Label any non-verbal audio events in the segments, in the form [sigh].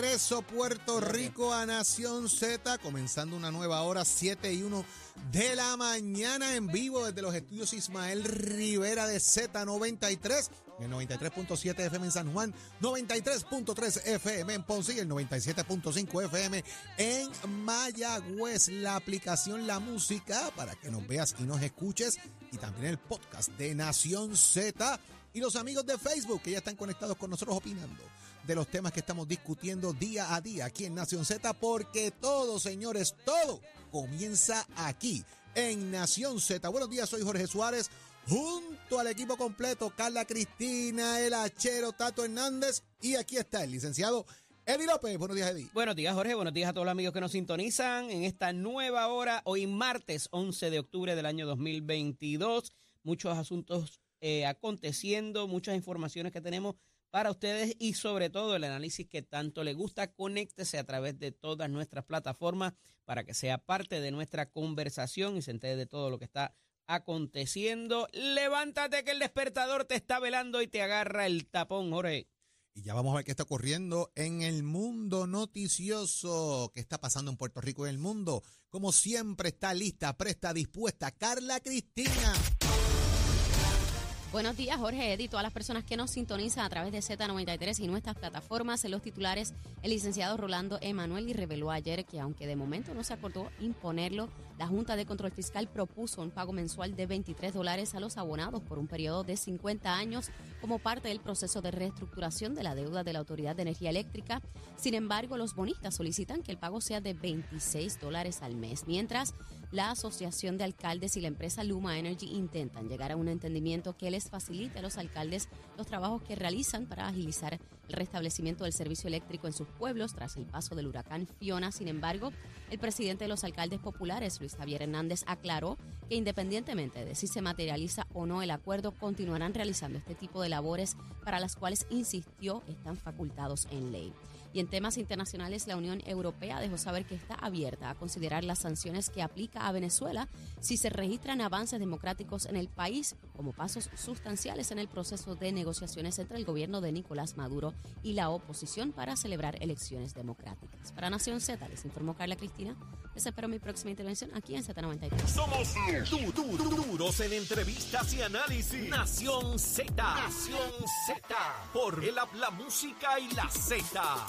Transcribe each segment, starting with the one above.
regreso Puerto Rico a Nación Z, comenzando una nueva hora, 7 y 1 de la mañana en vivo desde los estudios Ismael Rivera de Z93, el 93.7 FM en San Juan, 93.3 FM en Ponce y el 97.5 FM en Mayagüez. La aplicación La Música para que nos veas y nos escuches y también el podcast de Nación Z y los amigos de Facebook que ya están conectados con nosotros opinando de los temas que estamos discutiendo día a día aquí en Nación Z, porque todo, señores, todo comienza aquí en Nación Z. Buenos días, soy Jorge Suárez, junto al equipo completo, Carla Cristina, el Achero, Tato Hernández, y aquí está el licenciado Eddie López. Buenos días, Eddie. Buenos días, Jorge. Buenos días a todos los amigos que nos sintonizan en esta nueva hora, hoy martes 11 de octubre del año 2022. Muchos asuntos eh, aconteciendo, muchas informaciones que tenemos para ustedes y sobre todo el análisis que tanto le gusta. Conéctese a través de todas nuestras plataformas para que sea parte de nuestra conversación y se entere de todo lo que está aconteciendo. Levántate que el despertador te está velando y te agarra el tapón, Jorge. Y ya vamos a ver qué está ocurriendo en el mundo noticioso, qué está pasando en Puerto Rico y en el mundo. Como siempre está lista, presta, dispuesta Carla Cristina. Buenos días, Jorge Eddy, todas las personas que nos sintonizan a través de Z93 y nuestras plataformas. En los titulares, el licenciado Rolando Emanuel y reveló ayer que, aunque de momento no se acordó imponerlo, la Junta de Control Fiscal propuso un pago mensual de 23 dólares a los abonados por un periodo de 50 años como parte del proceso de reestructuración de la deuda de la Autoridad de Energía Eléctrica. Sin embargo, los bonistas solicitan que el pago sea de 26 dólares al mes, mientras la Asociación de Alcaldes y la empresa Luma Energy intentan llegar a un entendimiento que les facilite a los alcaldes los trabajos que realizan para agilizar el restablecimiento del servicio eléctrico en sus pueblos tras el paso del huracán Fiona. Sin embargo, el presidente de los alcaldes populares, Luis Javier Hernández, aclaró que independientemente de si se materializa o no el acuerdo, continuarán realizando este tipo de labores para las cuales, insistió, están facultados en ley. Y en temas internacionales, la Unión Europea dejó saber que está abierta a considerar las sanciones que aplica a Venezuela si se registran avances democráticos en el país como pasos sustanciales en el proceso de negociaciones entre el gobierno de Nicolás Maduro y la oposición para celebrar elecciones democráticas. Para Nación Z, les informó Carla Cristina. Les espero mi próxima intervención aquí en Z93. Somos duros en entrevistas y análisis. Nación Z. Nación Z. Por el habla música y la Z.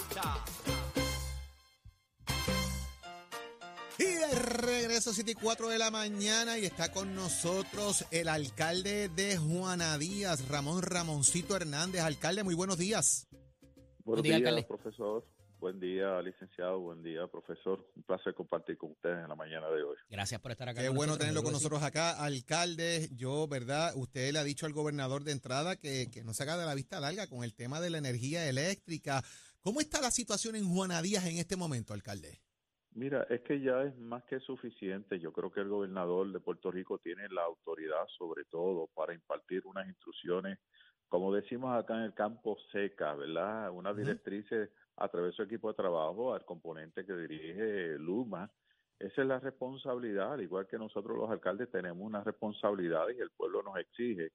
Y de regreso, 7 y 4 de la mañana, y está con nosotros el alcalde de Juana Díaz, Ramón Ramoncito Hernández. Alcalde, muy buenos días. Buenos días, profesor. Buen día, licenciado. Buen día, profesor. Un placer compartir con ustedes en la mañana de hoy. Gracias por estar acá. Qué bueno tenerlo con nosotros acá, alcalde. Yo, ¿verdad? Usted le ha dicho al gobernador de entrada que, que no se haga de la vista larga con el tema de la energía eléctrica. ¿Cómo está la situación en Juana Díaz en este momento, alcalde? Mira, es que ya es más que suficiente. Yo creo que el gobernador de Puerto Rico tiene la autoridad, sobre todo, para impartir unas instrucciones, como decimos acá en el campo, seca, ¿verdad? Unas directrices a través de su equipo de trabajo al componente que dirige Luma. Esa es la responsabilidad, al igual que nosotros los alcaldes tenemos una responsabilidad y el pueblo nos exige.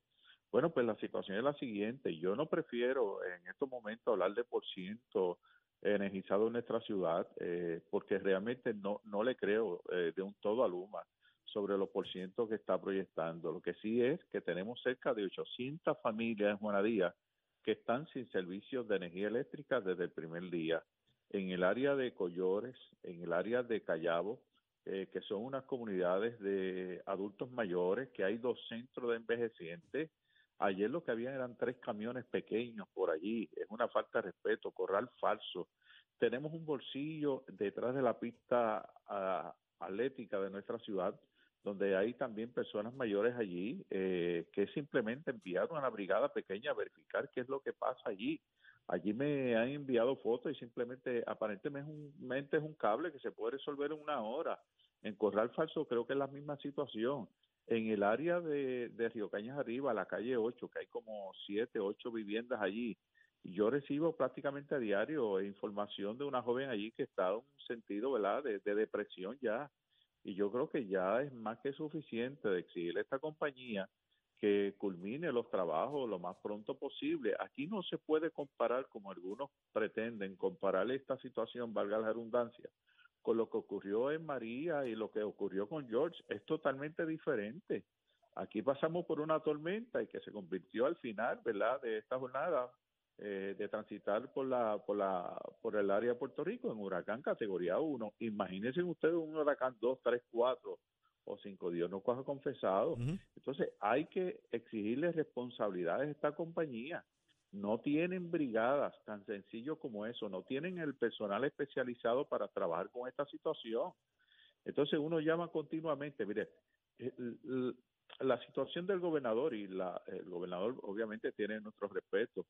Bueno, pues la situación es la siguiente. Yo no prefiero en estos momentos hablar de por ciento energizado en nuestra ciudad, eh, porque realmente no, no le creo eh, de un todo a Luma sobre los por ciento que está proyectando. Lo que sí es que tenemos cerca de 800 familias en Juanadía que están sin servicios de energía eléctrica desde el primer día. En el área de Collores, en el área de Callabo, eh, que son unas comunidades de adultos mayores, que hay dos centros de envejecientes. Ayer lo que había eran tres camiones pequeños por allí. Es una falta de respeto, corral falso. Tenemos un bolsillo detrás de la pista uh, atlética de nuestra ciudad donde hay también personas mayores allí eh, que simplemente enviaron a la brigada pequeña a verificar qué es lo que pasa allí. Allí me han enviado fotos y simplemente, aparentemente es un cable que se puede resolver en una hora. En Corral Falso creo que es la misma situación. En el área de, de Río Cañas Arriba, la calle 8, que hay como 7, 8 viviendas allí, yo recibo prácticamente a diario información de una joven allí que está en un sentido ¿verdad? de depresión ya y yo creo que ya es más que suficiente de exigirle a esta compañía que culmine los trabajos lo más pronto posible. Aquí no se puede comparar, como algunos pretenden, comparar esta situación, valga la redundancia, con lo que ocurrió en María y lo que ocurrió con George. Es totalmente diferente. Aquí pasamos por una tormenta y que se convirtió al final, ¿verdad?, de esta jornada eh, de transitar por la por la por el área de Puerto Rico en huracán categoría 1. Imagínense ustedes un huracán 2, 3, 4 o 5, Dios no coja confesado. Entonces hay que exigirle responsabilidades a esta compañía. No tienen brigadas tan sencillo como eso, no tienen el personal especializado para trabajar con esta situación. Entonces uno llama continuamente, mire, la situación del gobernador y la, el gobernador obviamente tiene nuestro respeto,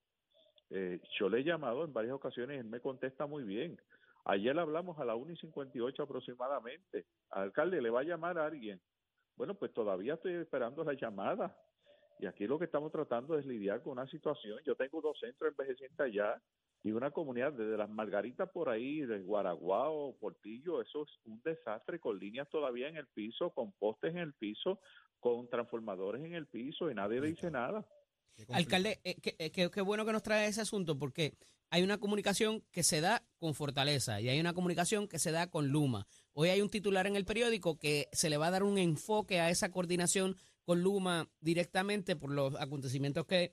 eh, yo le he llamado en varias ocasiones, él me contesta muy bien. Ayer hablamos a la 1 y 58 aproximadamente. alcalde, ¿le va a llamar a alguien? Bueno, pues todavía estoy esperando la llamada. Y aquí lo que estamos tratando es lidiar con una situación. Yo tengo dos centros envejecientes allá y una comunidad desde las Margaritas por ahí, de Guaraguao, Portillo, eso es un desastre con líneas todavía en el piso, con postes en el piso, con transformadores en el piso y nadie le dice nada. Alcalde, eh, eh, qué, bueno que nos trae ese asunto porque hay una comunicación que se da con Fortaleza y hay una comunicación que se da con Luma. Hoy hay un titular en el periódico que se le va a dar un enfoque a esa coordinación con Luma directamente por los acontecimientos que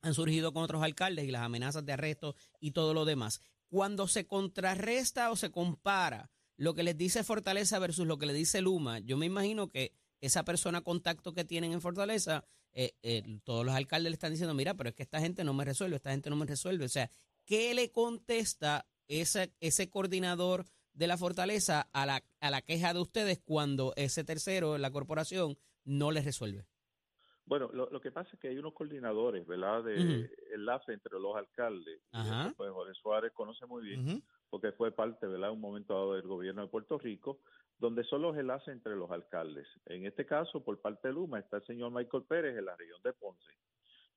han surgido con otros alcaldes y las amenazas de arresto y todo lo demás. Cuando se contrarresta o se compara lo que les dice Fortaleza versus lo que le dice Luma, yo me imagino que esa persona contacto que tienen en Fortaleza eh, eh, todos los alcaldes le están diciendo, mira, pero es que esta gente no me resuelve, esta gente no me resuelve. O sea, ¿qué le contesta ese, ese coordinador de la fortaleza a la, a la queja de ustedes cuando ese tercero, la corporación, no les resuelve? Bueno, lo, que pasa es que hay unos coordinadores, ¿verdad? De enlace entre los alcaldes. Ajá. pues Jorge Suárez conoce muy bien, porque fue parte, ¿verdad? Un momento dado del gobierno de Puerto Rico donde son los enlaces entre los alcaldes. En este caso, por parte de Luma, está el señor Michael Pérez en la región de Ponce.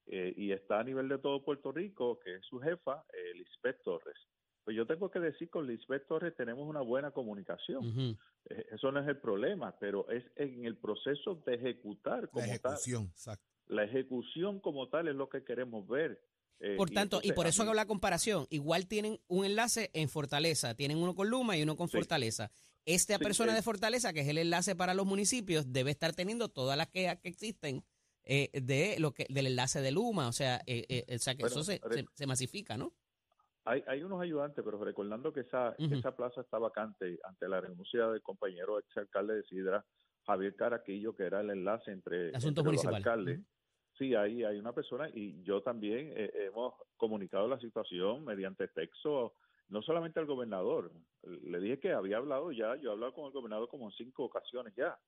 Eh, y está a nivel de todo Puerto Rico, que es su jefa, eh, Lisbeth Torres. Pues yo tengo que decir con Lisbeth Torres tenemos una buena comunicación. Eh, eso no es el problema, pero es en el proceso de ejecutar como la ejecución, Exacto. La ejecución como tal es lo que queremos ver. por tanto, y, por eso hago la comparación. Igual tienen un enlace en Fortaleza, tienen uno con Luma y uno con Fortaleza. Esta persona de Fortaleza, que es el enlace para los municipios, debe estar teniendo todas las quejas que existen eh, de lo que del enlace de Luma, o sea, eh, eh, que eso se, masifica, ¿no? Hay, hay unos ayudantes, pero recordando que esa, esa plaza está vacante ante la renuncia del compañero ex alcalde de Sidra, Javier Caraquillo, que era el enlace entre, los alcaldes. Sí, ahí hay una persona y yo también hemos comunicado la situación mediante texto no solamente al gobernador, le dije que había hablado ya, yo he hablado con el gobernador como en cinco ocasiones ya,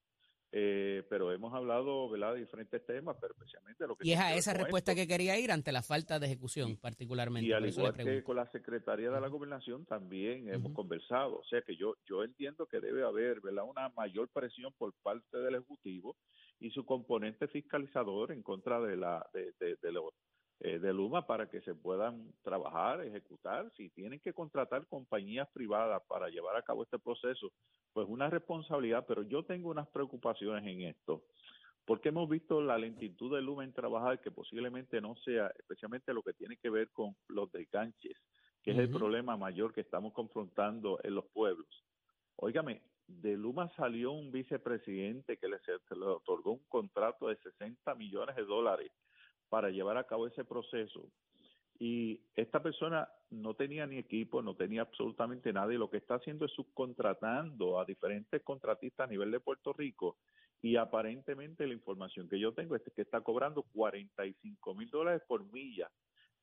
eh, pero hemos hablado de diferentes temas, pero especialmente lo que... Y es a esa respuesta que quería ir ante la falta de ejecución, particularmente. Y al igual que con la Secretaría de la Gobernación también hemos conversado, o sea que yo yo entiendo que debe haber ¿verdad? una mayor presión por parte del Ejecutivo y su componente fiscalizador en contra de, la, de, de, de los eh, de Luma para que se puedan trabajar, ejecutar. Si tienen que contratar compañías privadas para llevar a cabo este proceso, pues una responsabilidad, pero yo tengo unas preocupaciones en esto, porque hemos visto la lentitud de Luma en trabajar, que posiblemente no sea, especialmente lo que tiene que ver con los desganches, que es el problema mayor que estamos confrontando en los pueblos. Óigame, de Luma salió un vicepresidente que le, se le otorgó un contrato de 60 millones de dólares para llevar a cabo ese proceso. Y esta persona no tenía ni equipo, no tenía absolutamente nada y lo que está haciendo es subcontratando a diferentes contratistas a nivel de Puerto Rico y aparentemente la información que yo tengo es que está cobrando 45 mil dólares por milla,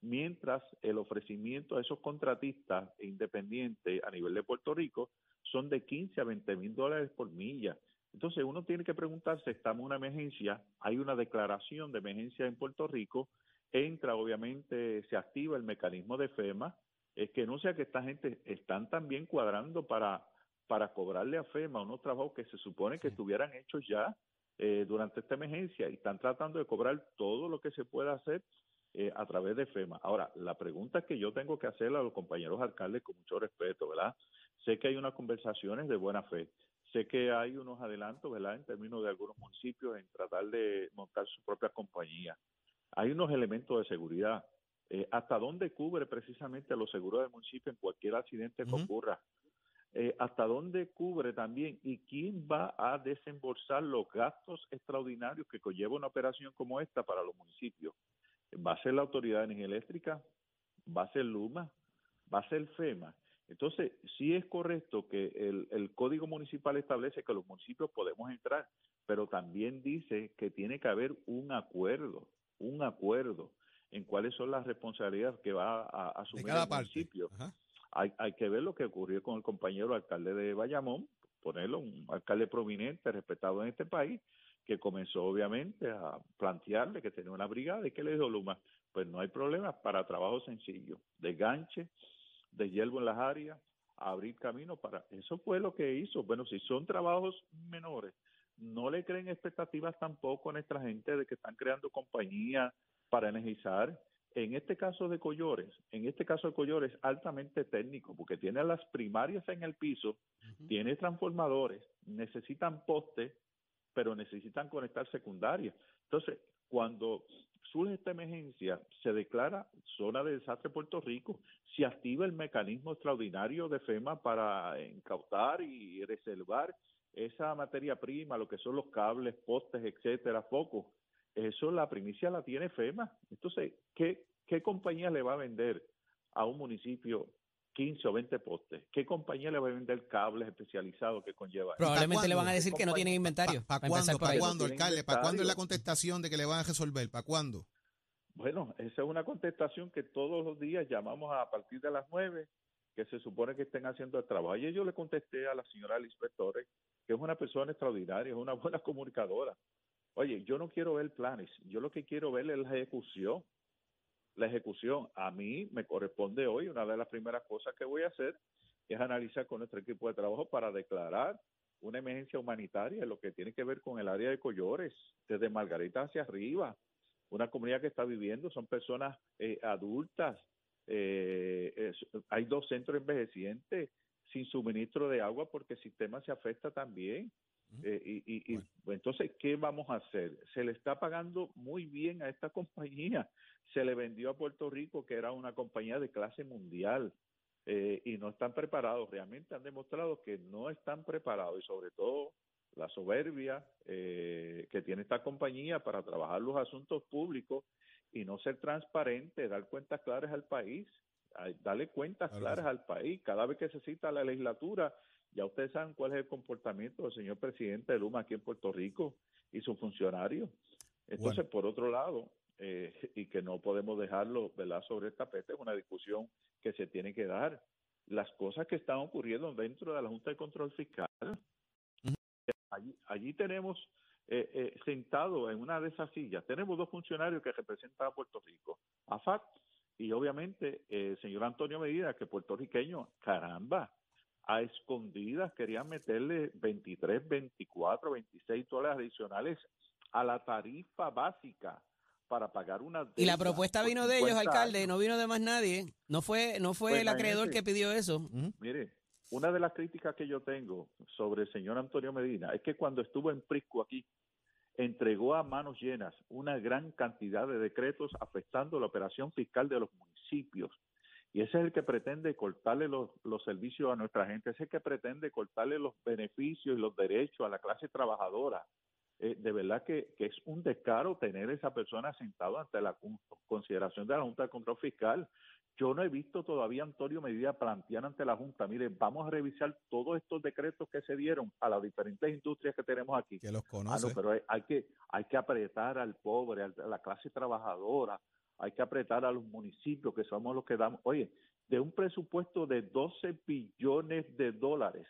mientras el ofrecimiento a esos contratistas independientes a nivel de Puerto Rico son de 15 a 20 mil dólares por milla. Entonces uno tiene que preguntarse, estamos en una emergencia, hay una declaración de emergencia en Puerto Rico, entra obviamente, se activa el mecanismo de FEMA, es que no sea que esta gente están también cuadrando para, para cobrarle a FEMA unos trabajos que se supone que estuvieran hechos ya eh, durante esta emergencia y están tratando de cobrar todo lo que se pueda hacer eh, a través de FEMA. Ahora, la pregunta que yo tengo que hacerle a los compañeros alcaldes con mucho respeto, ¿verdad? Sé que hay unas conversaciones de buena fe, Sé que hay unos adelantos, ¿verdad?, en términos de algunos municipios en tratar de montar su propia compañía. Hay unos elementos de seguridad. Eh, ¿Hasta dónde cubre precisamente los seguros del municipio en cualquier accidente que ocurra? Eh, ¿Hasta dónde cubre también? ¿Y quién va a desembolsar los gastos extraordinarios que conlleva una operación como esta para los municipios? ¿Va a ser la Autoridad de Energía Eléctrica? ¿Va a ser Luma? ¿Va a ser FEMA? Entonces, sí es correcto que el, el Código Municipal establece que los municipios podemos entrar, pero también dice que tiene que haber un acuerdo, un acuerdo en cuáles son las responsabilidades que va a, asumir cada el municipio. Hay, hay que ver lo que ocurrió con el compañero alcalde de Bayamón, ponerlo, un alcalde prominente, respetado en este país, que comenzó obviamente a plantearle que tenía una brigada y que le dijo Luma, pues no hay problema para trabajo sencillo, de ganche, de hierbo en las áreas, abrir camino para... Eso fue lo que hizo. Bueno, si son trabajos menores, no le creen expectativas tampoco a nuestra gente de que están creando compañías para energizar. En este caso de Collores, en este caso de Collores, altamente técnico, porque tiene las primarias en el piso, tiene transformadores, necesitan postes, pero necesitan conectar secundarias. Entonces, cuando surge esta emergencia, se declara zona de desastre Puerto Rico, se activa el mecanismo extraordinario de FEMA para incautar y reservar esa materia prima, lo que son los cables, postes, etcétera, focos. Eso la primicia la tiene FEMA. Entonces, ¿qué, qué compañía le va a vender a un municipio 15 o 20 postes? ¿Qué compañía le va a vender cables especializados que conlleva? Probablemente le van a decir que no tienen inventario. ¿Para para cuándo? ¿Para cuándo, alcalde? ¿Para cuándo es la contestación de que le van a resolver? ¿Para cuándo? Bueno, esa es una contestación que todos los días llamamos a partir de las nueve, que se supone que estén haciendo el trabajo. Ayer yo le contesté a la señora Lisbeth Torres, que es una persona extraordinaria, es una buena [laughs] comunicadora. Oye, yo no quiero ver planes, yo lo que quiero ver es la ejecución. La ejecución, a mí me corresponde hoy, una de las primeras cosas que voy a hacer es analizar con nuestro equipo de trabajo para declarar una emergencia humanitaria lo que tiene que ver con el área de Collores, desde Margarita hacia arriba, una comunidad que está viviendo, son personas eh, adultas, eh, hay dos centros envejecientes sin suministro de agua porque el sistema se afecta también. Eh, y, y- y, entonces, ¿qué vamos a hacer? Se le está pagando muy bien a esta [laughs] compañía. Se le vendió a Puerto Rico que era una compañía de clase mundial eh, y no están preparados. Realmente han demostrado que no están preparados y sobre todo la soberbia eh, que tiene esta compañía para trabajar los asuntos públicos y no ser transparente, dar cuentas claras al país, darle cuentas Claro claras al país. Cada vez que se cita la legislatura, ya ustedes saben cuál es el comportamiento del señor presidente de Luma aquí en Puerto Rico y sus funcionarios. Entonces, por otro lado, eh, y que no podemos dejarlo ¿verdad? sobre el tapete, es una discusión que se tiene que dar. Las cosas que están ocurriendo dentro de la Junta de Control Fiscal, allí, allí tenemos eh, eh, sentado en una de esas sillas, tenemos dos funcionarios que representan a Puerto Rico, AFAC y obviamente eh, el señor Antonio Medina, que puertorriqueño, caramba, a escondidas querían meterle 23, 24, 26 dólares adicionales a la tarifa básica para pagar una Y la propuesta vino de ellos, 50 alcalde, años. no vino de más nadie. No fue, no fue Pues el acreedor que pidió eso. Mire, una de las críticas que yo tengo sobre el señor Antonio Medina es que cuando estuvo en Prisco aquí, entregó a manos llenas una gran cantidad de decretos afectando la operación fiscal de los municipios. Y ese es el que pretende cortarle los, los servicios a nuestra gente, ese es el que pretende cortarle los beneficios y los derechos a la clase trabajadora. Eh, de verdad que, que es un descaro tener esa persona sentado ante la con- consideración de la Junta de Control Fiscal. Yo no he visto todavía a Antonio Medina plantear ante la Junta, mire, vamos a revisar todos estos decretos que se dieron a las diferentes industrias que tenemos aquí. Que los Ah, no, conoce. pero hay, hay que hay que apretar al pobre, a la clase trabajadora, hay que apretar a los municipios que somos los que damos. Oye, de un presupuesto de 12 billones de dólares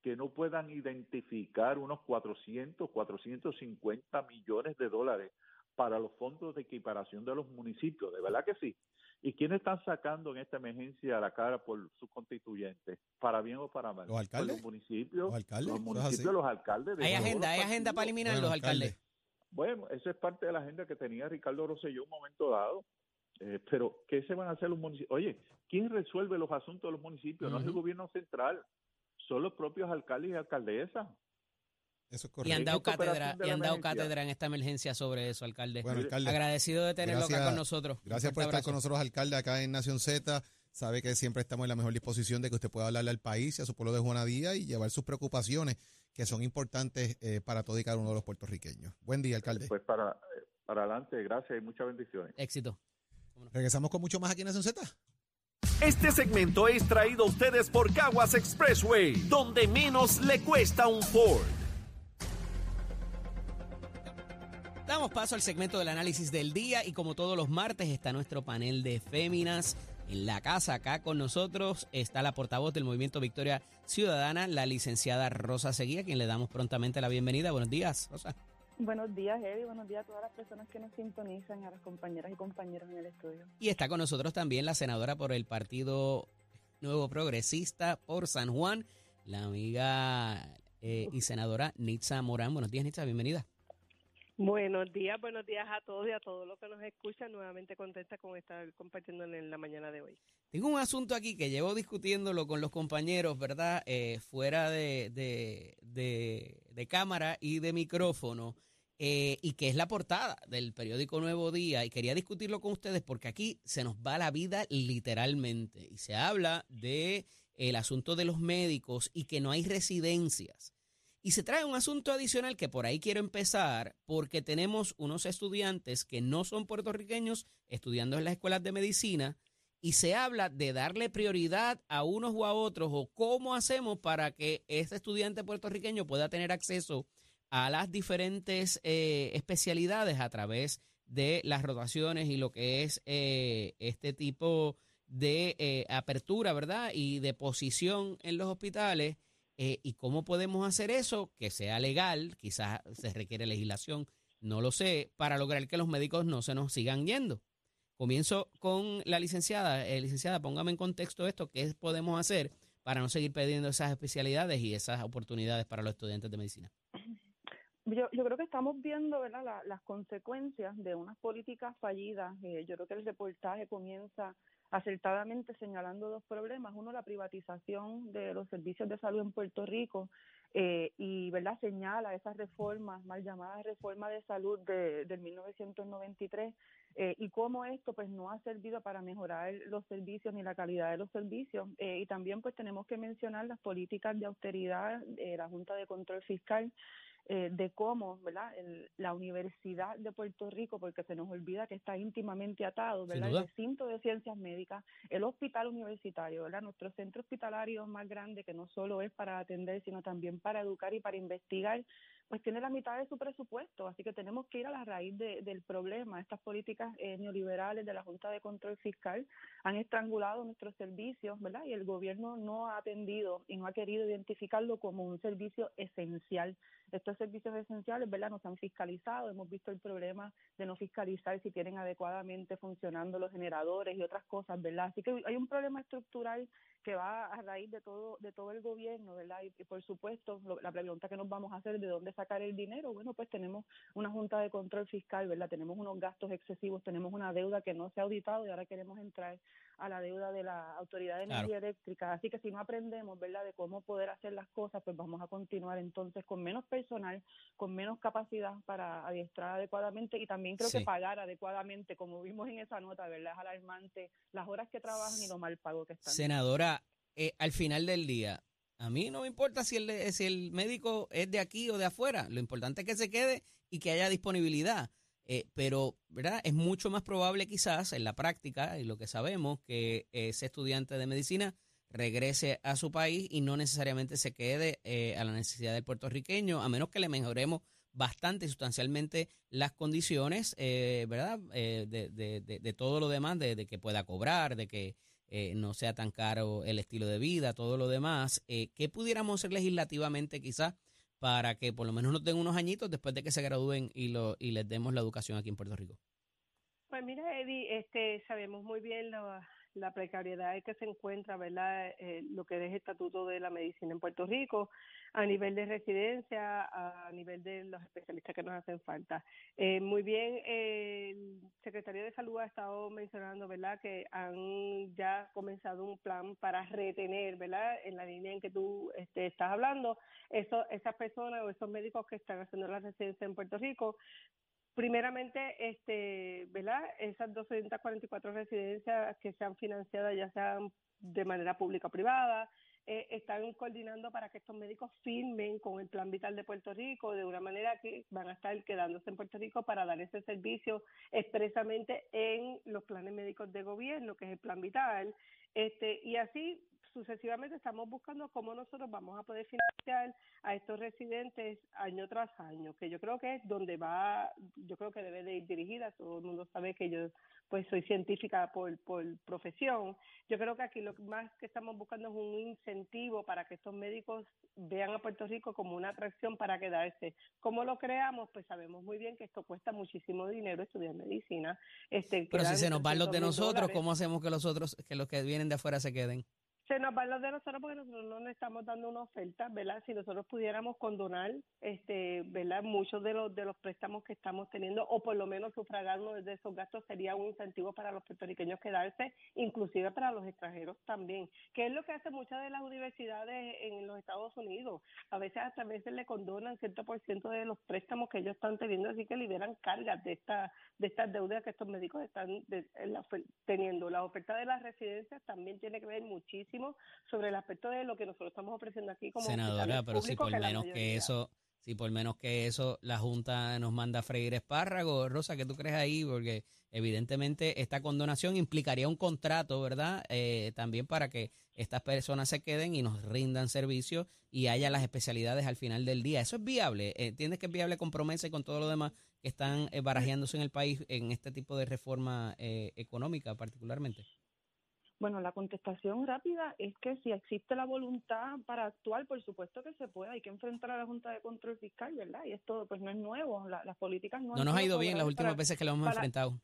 que no puedan identificar unos 400, 450 millones de dólares para los fondos de equiparación de los municipios, de verdad que sí. ¿Y quiénes están sacando en esta emergencia a la cara por sus constituyentes? ¿Para bien o para mal? ¿Los alcaldes? Los municipios, ¿Los alcaldes? los municipios, los alcaldes. de Hay agenda, hay agenda para eliminar Bueno, los alcaldes. Bueno, eso es parte de la agenda que tenía Ricardo Rosselló en un momento dado. Eh, pero, ¿qué se van a hacer los municipios? Oye, ¿quién resuelve los asuntos de los municipios? No es el gobierno central, son los propios alcaldes y alcaldesas. Eso es Y han dado cátedra, y han dado cátedra en esta emergencia sobre eso, alcalde. Bueno, alcalde, Agradecido de tenerlo acá con nosotros. gracias por estar con nosotros, alcalde, acá en Nación Z. Sabe que siempre estamos en la mejor disposición de que usted pueda hablarle al país y a su pueblo de Juanadía y llevar sus preocupaciones que son importantes eh, para todo y cada uno de los puertorriqueños. Buen día, alcalde. Pues para, para adelante, gracias y muchas bendiciones. Éxito. Regresamos con mucho más aquí en Nación Z. Este segmento es traído a ustedes por Caguas Expressway, donde menos le cuesta un Ford. Damos paso al segmento del análisis del día y como todos los martes está nuestro panel de féminas en la casa. Acá con nosotros está la portavoz del Movimiento Victoria Ciudadana, la licenciada Rosa Seguía, a quien le damos prontamente la bienvenida. Buenos días, Rosa. Buenos días, Eddie. Buenos días a todas las personas que nos sintonizan, a las compañeras y compañeros en el estudio. Y está con nosotros también la senadora por el Partido Nuevo Progresista por San Juan, la amiga eh, y senadora Nitza Morán. Buenos días, Nitza, bienvenida. Buenos días, buenos días a todos y a todos los que nos escuchan. Nuevamente contenta con estar compartiendo en la mañana de hoy. Tengo un asunto aquí que llevo discutiéndolo con los compañeros, ¿verdad? Eh, fuera de, de, de- cámara y de micrófono, eh, y que es la portada del periódico Nuevo Día. Y quería discutirlo con ustedes porque aquí se nos va la vida literalmente. Y se habla de el asunto de los médicos y que no hay residencias. Y se trae un asunto adicional que por ahí quiero empezar porque tenemos unos estudiantes que no son puertorriqueños estudiando en las escuelas de medicina y se habla de darle prioridad a unos o a otros o cómo hacemos para que este estudiante puertorriqueño pueda tener acceso a las diferentes eh, especialidades a través de las rotaciones y lo que es eh, este tipo de eh, apertura, ¿verdad? Y de posición en los hospitales. Eh, ¿Y cómo podemos hacer eso? Que sea legal, quizás se requiere legislación, no lo sé, para lograr que los médicos no se nos sigan yendo. Comienzo con la licenciada. Eh, licenciada, póngame en contexto esto, ¿qué podemos hacer para no seguir perdiendo esas especialidades y esas oportunidades para los estudiantes de medicina? Yo, yo creo que estamos viendo ¿verdad? La- las consecuencias de unas políticas fallidas. Eh, yo creo que el reportaje comienza acertadamente señalando dos problemas. Uno, la privatización de los servicios de salud en Puerto Rico eh, y verdad señala esas reformas, mal llamadas reformas de salud de, del 1993 eh, y cómo esto pues no ha servido para mejorar los servicios ni la calidad de los servicios. Eh, y también pues tenemos que mencionar las políticas de austeridad de la Junta de Control Fiscal eh, de cómo ¿verdad? El- la Universidad de Puerto Rico, porque se nos olvida que está íntimamente atado, ¿verdad? el recinto de ciencias médicas, el hospital universitario, ¿verdad? nuestro centro hospitalario más grande, que no solo es para atender, sino también para educar y para investigar, pues tiene la mitad de su presupuesto, así que tenemos que ir a la raíz de- del problema. Estas políticas eh, neoliberales de la Junta de Control Fiscal han estrangulado nuestros servicios, ¿verdad? Y el gobierno no ha atendido y no ha querido identificarlo como un servicio esencial. Estos servicios esenciales, ¿verdad? Nos han fiscalizado, hemos visto el problema de no fiscalizar si tienen adecuadamente funcionando los generadores y otras cosas, ¿verdad? Así que hay un problema estructural que va a raíz de todo de todo el gobierno, ¿verdad? Y, y por supuesto, lo- la pregunta que nos vamos a hacer de dónde sacar el dinero. Bueno, pues tenemos una junta de control fiscal, ¿verdad? Tenemos unos gastos excesivos, tenemos una deuda que no se ha auditado y ahora queremos entrar a la deuda de la Autoridad de Claro. Energía Eléctrica. Así que si no aprendemos, ¿verdad?, de cómo poder hacer las cosas, pues vamos a continuar entonces con menos personal, con menos capacidad para adiestrar adecuadamente y también creo Sí. que pagar adecuadamente, como vimos en esa nota, ¿verdad? Es alarmante las horas que trabajan y lo mal pago que están. Senadora, eh, al final del día, a mí no me importa si el, si el médico es de aquí o de afuera. Lo importante es que se quede y que haya disponibilidad. Eh, pero, ¿verdad? Es mucho más probable quizás en la práctica, y lo que sabemos, que ese estudiante de medicina regrese a su país y no necesariamente se quede eh, a la necesidad del puertorriqueño, a menos que le mejoremos bastante y sustancialmente las condiciones, eh, ¿verdad? Eh, de, de- de- de todo lo demás, de, que pueda cobrar, de que eh, no sea tan caro el estilo de vida, todo lo demás. Eh, ¿Qué pudiéramos hacer legislativamente quizás para que por lo menos nos den unos añitos después de que se gradúen y, lo, y les demos la educación aquí en Puerto Rico? Pues mira, Eddie, este, sabemos muy bien la, la precariedad en que se encuentra, ¿verdad? Eh, lo que es el estatuto de la medicina en Puerto Rico, a nivel de residencia, a nivel de los especialistas que nos hacen falta. Eh, muy bien, el secretario de Salud ha estado mencionando, ¿verdad?, que han ya comenzado un plan para retener, ¿verdad?, en la línea en que tú este, estás hablando, eso, esas personas o esos médicos que están haciendo la residencia en Puerto Rico, primeramente, este, ¿verdad? Esas 244 residencias que se han financiado, ya sean de manera pública o privada, eh, están coordinando para que estos médicos firmen con el Plan Vital de Puerto Rico de una manera que van a estar quedándose en Puerto Rico para dar ese servicio expresamente en los planes médicos de gobierno, que es el Plan Vital. Este, y así sucesivamente estamos buscando cómo nosotros vamos a poder financiar a estos residentes año tras año, que yo creo que es donde va, yo creo que debe de ir dirigida, todo el mundo sabe que yo pues soy científica por, por profesión. Yo creo que aquí lo más que estamos buscando es un incentivo para que estos médicos vean a Puerto Rico como una atracción para quedarse. ¿Cómo lo creamos? Pues sabemos muy bien que esto cuesta muchísimo dinero estudiar medicina. Este, Pero si se nos van los de nosotros, ¿cómo hacemos que los otros, que los que vienen de afuera se queden? Se nos van los de nosotros porque nosotros no le estamos dando una oferta, ¿verdad? Si nosotros pudiéramos condonar, este, ¿verdad? Muchos de los de los préstamos que estamos teniendo o por lo menos sufragarnos de esos gastos sería un incentivo para los puertorriqueños quedarse, inclusive para los extranjeros también, que es lo que hace muchas de las universidades en los Estados Unidos. A veces hasta a veces le condonan cierto por ciento de los préstamos que ellos están teniendo, así que liberan cargas de esta de estas deudas que estos médicos están teniendo. La oferta de las residencias también tiene que ver muchísimo sobre el aspecto de lo que nosotros estamos ofreciendo aquí como senadora, pero si por menos que eso, si por menos que eso la Junta nos manda a freír espárragos, Rosa, ¿qué tú crees ahí? Porque evidentemente esta condonación implicaría un contrato, ¿verdad? Eh, también para que estas personas se queden y nos rindan servicio y haya las especialidades al final del día. ¿Eso es viable? Eh, ¿Entiendes que es viable con promesa y con todo lo demás que están eh, barajeándose en el país en este tipo de reforma económica particularmente? Bueno, la contestación rápida es que si existe la voluntad para actuar, por supuesto que se puede. Hay que enfrentar a la Junta de Control Fiscal, ¿verdad? Y esto pues no es nuevo. las políticas no. No nos ha ido bien las últimas veces que lo hemos enfrentado.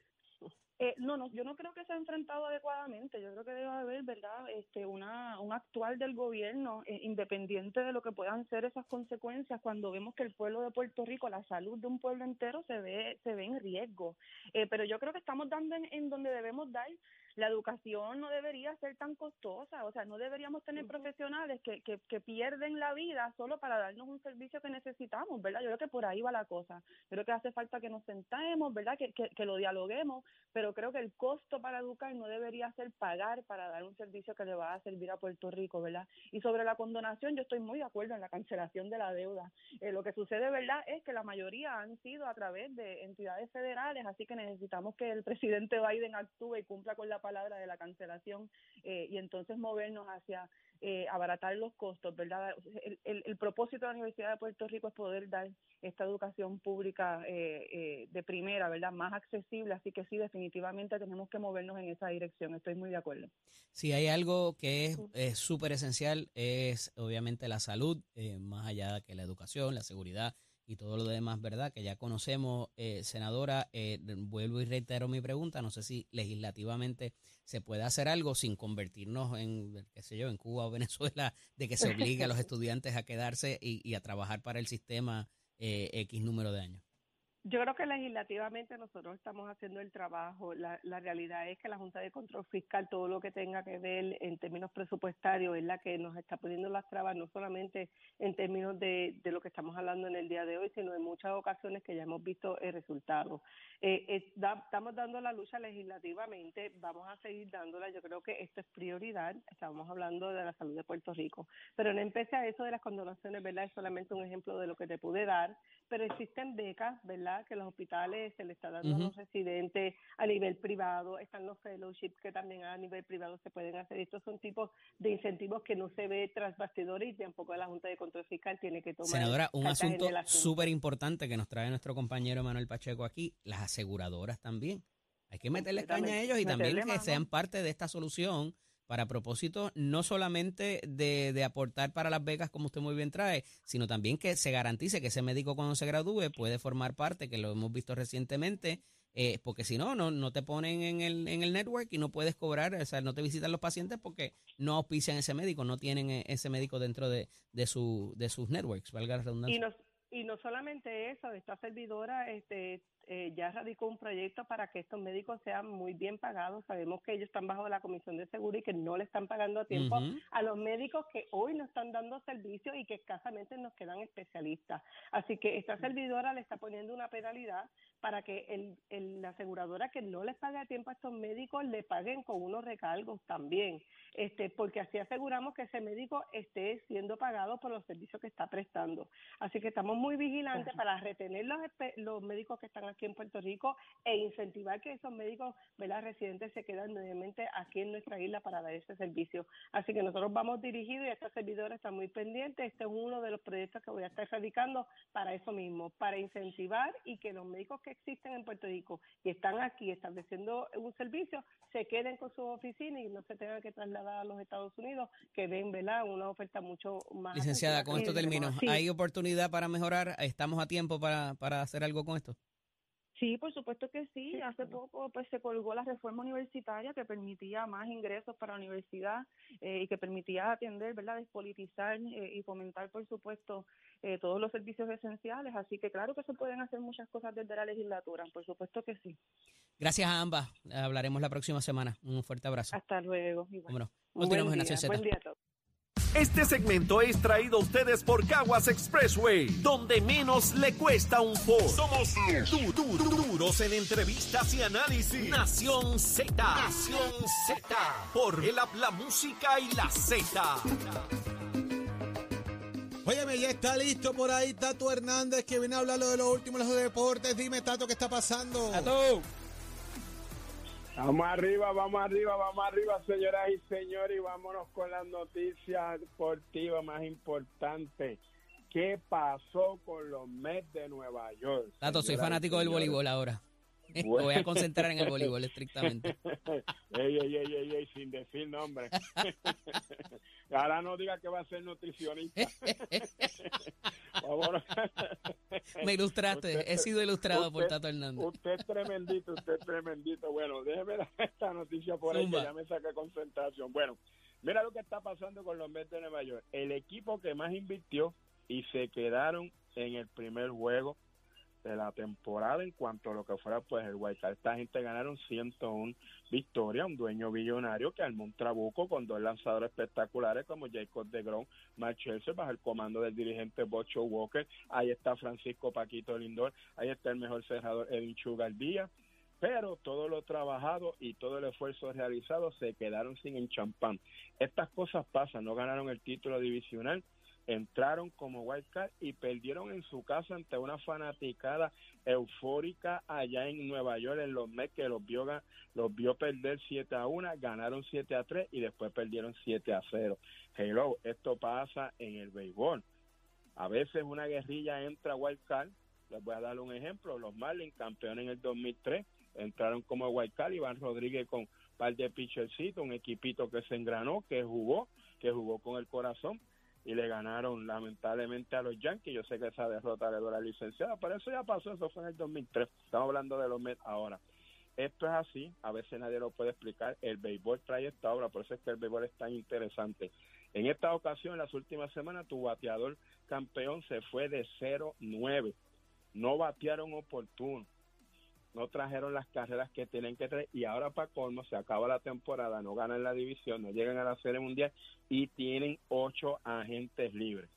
Eh, no, no, yo no creo que se ha enfrentado adecuadamente. Yo creo que debe haber, ¿verdad?, este, una, un actual del gobierno eh, independiente de lo que puedan ser esas consecuencias cuando vemos que el pueblo de Puerto Rico, la salud de un pueblo entero se ve, se ve en riesgo. Eh, pero yo creo que estamos dando en, en donde debemos dar la educación no debería ser tan costosa, o sea, no deberíamos tener profesionales que, que, que, pierden la vida solo para darnos un servicio que necesitamos, ¿verdad? Yo creo que por ahí va la cosa. Yo creo que hace falta que nos sentemos, ¿verdad? Que, que, que lo dialoguemos, pero creo que el costo para educar no debería ser pagar para dar un servicio que le va a servir a Puerto Rico, ¿verdad? Y sobre la condonación, yo estoy muy de acuerdo en la cancelación de la deuda. Eh, lo que sucede, ¿verdad?, es que la mayoría han sido a través de entidades federales, así que necesitamos que el presidente Biden actúe y cumpla con la palabra de la cancelación eh, y entonces movernos hacia eh, abaratar los costos, ¿verdad? El, el, propósito de la Universidad de Puerto Rico es poder dar esta educación pública eh, eh, de primera, ¿verdad? Más accesible, así que sí, definitivamente tenemos que movernos en esa dirección, estoy muy de acuerdo. Si hay algo que es súper esencial, es obviamente la salud, más allá que la educación, la seguridad y todo lo demás, ¿verdad? Que ya conocemos, eh, senadora, eh, vuelvo y reitero mi pregunta, no sé si legislativamente se puede hacer algo sin convertirnos en, qué sé yo, en Cuba o [laughs] Venezuela, de que se obligue a los [laughs] estudiantes a quedarse y, y a trabajar para el sistema eh, X número de años. Yo creo que legislativamente nosotros estamos haciendo el trabajo. La, la realidad es que la Junta de Control Fiscal, todo lo que tenga que ver en términos presupuestarios, es la que nos está poniendo las trabas, no solamente en términos de, de lo que estamos hablando en el día de hoy, sino en muchas ocasiones que ya hemos visto el resultado. Eh, estamos dando la lucha legislativamente, vamos a seguir dándola. Yo creo que esto es prioridad. Estamos hablando de la salud de Puerto Rico. Pero no empecé a eso de las condonaciones, ¿verdad? Es solamente un ejemplo de lo que te pude dar. Pero existen becas, ¿verdad? Que los hospitales se le está dando a los residentes a nivel privado, están los fellowships que también a nivel privado se pueden hacer. Estos son tipos de incentivos que no se ve tras bastidores y tampoco la Junta de Control Fiscal tiene que tomar. Senadora, un asunto súper importante que nos trae nuestro compañero Manuel Pacheco aquí, las aseguradoras también. Hay que meterle caña a ellos y también que sean parte de esta solución para propósito no solamente de, de, aportar para las becas, como usted muy bien trae, sino también que se garantice que ese médico cuando se gradúe puede formar parte, que lo hemos visto recientemente, eh, porque si no, no, no te ponen en el, en el network y no puedes cobrar, o sea, no te visitan los pacientes porque no auspician ese médico, no tienen eh, ese médico dentro de, de, su, de sus networks, valga la redundancia. Y no, y no solamente eso, esta servidora este, eh, ya radicó un proyecto para que estos médicos sean muy bien pagados. Sabemos que ellos están bajo la Comisión de Seguro y que no le están pagando a tiempo a los médicos que hoy no están dando servicio y que escasamente nos quedan especialistas. Así que esta servidora le está poniendo una penalidad para que el, el- la aseguradora que no les pague a tiempo a estos médicos le paguen con unos recargos también, este, porque así aseguramos que ese médico esté siendo pagado por los servicios que está prestando. Así que estamos muy vigilantes para retener los, los médicos que están aquí en Puerto Rico e incentivar que esos médicos ¿verdad? residentes se quedan nuevamente aquí en nuestra isla para dar ese servicio. Así que nosotros vamos dirigidos y esta servidora está muy pendiente. Este es uno de los proyectos que voy a estar radicando para eso mismo, para incentivar y que los médicos que existen en Puerto Rico y están aquí estableciendo un servicio se queden con sus oficinas y no se tengan que trasladar a los Estados Unidos, que ven ¿verdad? una oferta mucho más. Licenciada, con esto termino. Sí. ¿Hay oportunidad para mejorar? ¿Estamos a tiempo para, para hacer algo con esto? Sí, por supuesto que sí. Hace poco pues se colgó la reforma universitaria que permitía más ingresos para la universidad eh, y que permitía atender, ¿verdad? Despolitizar eh, y fomentar, por supuesto, eh, todos los servicios esenciales. Así que claro que se pueden hacer muchas cosas desde la legislatura. Por supuesto que sí. Gracias a ambas. Hablaremos la próxima semana. Un fuerte abrazo. Hasta luego. Igual. Vámonos. Buen Continuamos en Nación Z. buen día a todos. Este segmento es traído a ustedes por Caguas Expressway, donde menos le cuesta un Ford. Somos du- du- du- duros en entrevistas y análisis. Nación Z. Nación Z. Por el app, la música y la Z. Óyeme, ya está listo por ahí Tato Hernández que viene a hablar lo de los últimos los deportes. Dime, Tato, ¿qué está pasando? Tato. Vamos arriba, vamos arriba, vamos arriba, señoras y señores, y vámonos con las noticias deportivas más importantes. ¿Qué pasó con los Mets de Nueva York? Tato, soy fanático del voleibol ahora. Me voy a concentrar en el voleibol estrictamente. [laughs] ey, ey, ey, ey, ey, sin decir nombre. [laughs] Ahora no diga que va a ser nutricionista. [laughs] Vámonos. Me ilustraste. Usted- He sido ilustrado por Tato Hernández. Usted es tremendito, usted es tremendito. Bueno, déjeme dar [laughs] esta noticia por ahí Zumba. que ya me saca concentración. Bueno, mira lo que está pasando con los Mets de Nueva York. El equipo que más invirtió y se quedaron en el primer juego de la temporada en cuanto a lo que fuera pues el White Card. Esta gente ganaron 101 victorias, un dueño billonario que armó un trabuco con dos lanzadores espectaculares como Jacob de Grom, Mark Scherzer, bajo el comando del dirigente Bocho Walker. Ahí está Francisco Paquito Lindor, ahí está el mejor cerrador Edwin Chugal Díaz. Pero todo lo trabajado y todo el esfuerzo realizado se quedaron sin en champán. Estas cosas pasan, no ganaron el título divisional, entraron como wild card y perdieron en su casa ante una fanaticada eufórica allá en Nueva York en los Mets que los vio los vio perder 7 a 1, ganaron 7 a 3 y después perdieron 7 a 0. Hello, esto pasa en el béisbol. A veces una guerrilla entra a wild card, les voy a dar un ejemplo, los Marlins campeones en el 2003 entraron como wild card, Iván Rodríguez con par de pitchercitos, un equipito que se engranó, que jugó, que jugó con el corazón y le ganaron lamentablemente a los Yankees. Yo sé que esa derrota le duele licenciada, pero eso ya pasó, eso fue en el 2003. Estamos hablando de los Mets ahora. Esto es así, a veces nadie lo puede explicar. El béisbol trae esta obra, por eso es que el béisbol es tan interesante. En esta ocasión, en las últimas semanas, tu bateador campeón se fue de 0-9. No batearon oportuno. No trajeron las carreras que tienen que traer. Y ahora, para colmo, se acaba la temporada, no ganan la división, no llegan a la Serie Mundial y tienen ocho agentes libres.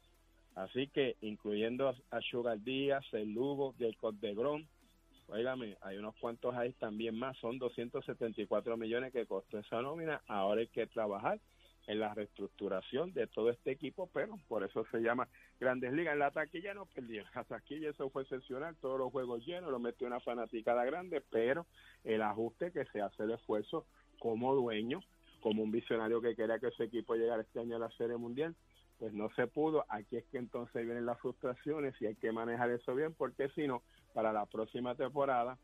Así que, incluyendo a- Sugar Díaz, el Lugo, Jacob de Grom, Óigame, hay unos cuantos ahí también más, son 274 millones que costó esa nómina, ahora hay que trabajar en la reestructuración de todo este equipo, pero por eso se llama Grandes Ligas. En la taquilla no perdieron, la taquilla eso fue excepcional, todos los juegos llenos, lo metió una fanaticada grande, pero el ajuste que se hace el esfuerzo como dueño, como un visionario que quería que ese equipo llegara este año a la Serie Mundial, pues no se pudo. Aquí es que entonces vienen las frustraciones y hay que manejar eso bien, porque si no, para la próxima temporada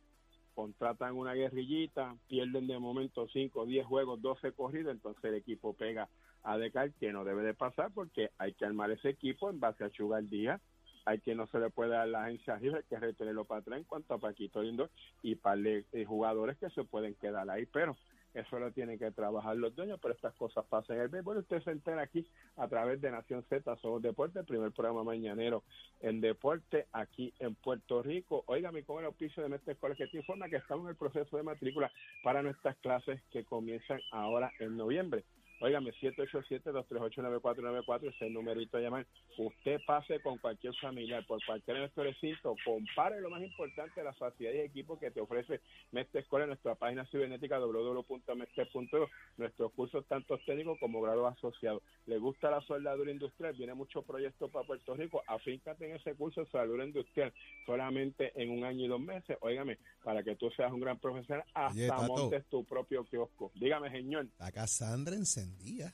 contratan una guerrillita, pierden de momento 5, 10 juegos, 12 corridos, entonces el equipo pega a decaer, que no debe de pasar porque hay que armar ese equipo en base a Sugar Díaz, hay que no se le puede dar la agencia libre que retenerlo para atrás en cuanto a Paquito Lindor y para de jugadores que se pueden quedar ahí, pero eso lo tienen que trabajar los dueños, pero estas cosas pasan en el béisbol. Usted se entera aquí a través de Nación Z, Somos Deporte, el primer programa mañanero en deporte aquí en Puerto Rico. Óigame, con el auspicio de Mestre College que te informa que estamos en el proceso de matrícula para nuestras clases que comienzan ahora en noviembre. Óigame, 787-238-9494 es el numerito de llamar. Usted pase con cualquier familiar por cualquier recintos, compare lo más importante, las facilidades y equipos que te ofrece Mestre Escuela en nuestra página cibernética www.mestre.edu. Nuestros cursos tanto técnicos como grados asociados. ¿Le gusta la soldadura industrial? Viene muchos proyectos para Puerto Rico. Afíncate en ese curso de soldadura industrial solamente en un año y dos meses. Óigame, para que tú seas un gran profesional, hasta montes tu propio kiosco. Dígame, señor. Acá Sandra encendida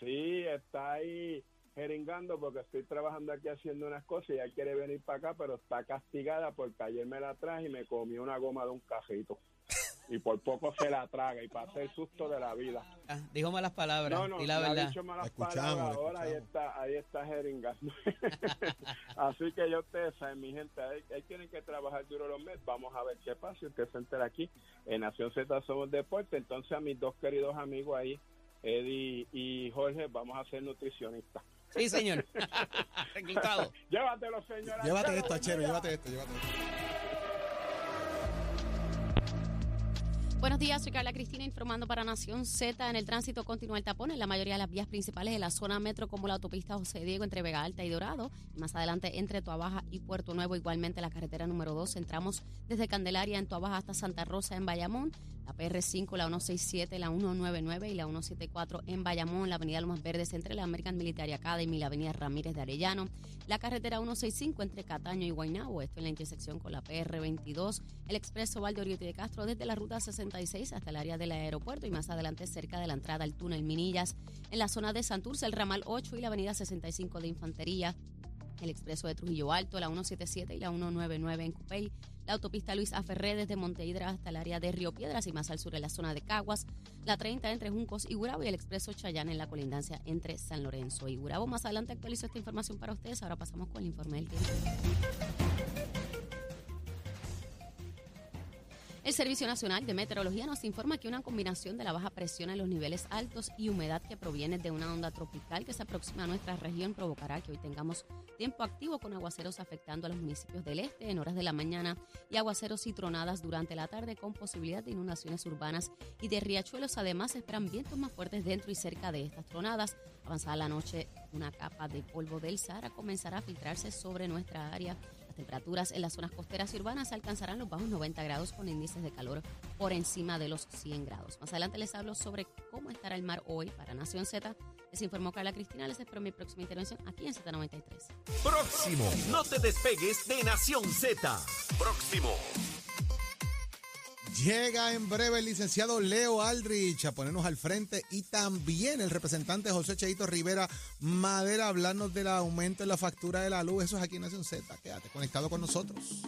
Sí, está ahí jeringando porque estoy trabajando aquí haciendo unas cosas y ella quiere venir para acá, pero está castigada porque ayer me la traje y me comió una goma de un cajito. [laughs] Y por poco se la traga y para el susto de la vida. Ah, dijo malas palabras. No, no, y la verdad. dicho malas palabras. Ahora ahí está, ahí está jeringando. [laughs] Así que yo ustedes saben, mi gente, ahí, tienen que trabajar duro los meses. Vamos a ver qué pasa. Usted se entera aquí en Nación Z Somos Deporte. Entonces a mis dos queridos amigos ahí Eddie y Jorge, vamos a ser nutricionistas. Sí, señor. [laughs] Llévatelo, señora. Llévate esto, Chero, llévate esto, llévate esto. Buenos días, soy Carla Cristina informando para Nación Z. En el tránsito continúa el tapón en la mayoría de las vías principales de la zona metro, como la autopista José Diego entre Vega Alta y Dorado. más adelante entre Tuabaja y Puerto Nuevo, igualmente la carretera número 2. Entramos desde Candelaria en Tuabaja hasta Santa Rosa en Bayamón la PR5, la 167, la 199 y la 174 en Bayamón, la avenida Lomas Verdes entre la American Military Academy y la avenida Ramírez de Arellano, la carretera 165 entre Cataño y Guaynabo, esto en la intersección con la PR22, el expreso Valdoriotti de Castro desde la ruta 66 hasta el área del aeropuerto y más adelante cerca de la entrada al túnel Minillas, en la zona de Santurce, el ramal 8 y la avenida 65 de Infantería, el expreso de Trujillo Alto, la 177 y la 199 en Cupey, la autopista Luis Aferré desde Montehidra hasta el área de Río Piedras y más al sur en la zona de Caguas, la 30 entre Juncos y Gurabo y el expreso Chayán en la colindancia entre San Lorenzo y Gurabo. Más adelante actualizo esta información para ustedes. Ahora pasamos con el informe del tiempo. El Servicio Nacional de Meteorología nos informa que una combinación de la baja presión en los niveles altos y humedad que proviene de una onda tropical que se aproxima a nuestra región provocará que hoy tengamos tiempo activo con aguaceros afectando a los municipios del este en horas de la mañana y aguaceros y tronadas durante la tarde con posibilidad de inundaciones urbanas y de riachuelos. Además, esperan vientos más fuertes dentro y cerca de estas tronadas. Avanzada la noche, una capa de polvo del Sahara comenzará a filtrarse sobre nuestra área temperaturas en las zonas costeras y urbanas alcanzarán los bajos 90 grados con índices de calor por encima de los 100 grados. Más adelante les hablo sobre cómo estará el mar hoy para Nación Z. Les informó Carla Cristina. Les espero mi próxima intervención aquí en Z93. Próximo. No te despegues de Nación Z. Próximo. Llega en breve el licenciado Leo Aldrich a ponernos al frente y también el representante José Cheito Rivera Madera a hablarnos del aumento en la factura de la luz. Eso es aquí en Nación Z. Quédate conectado con nosotros.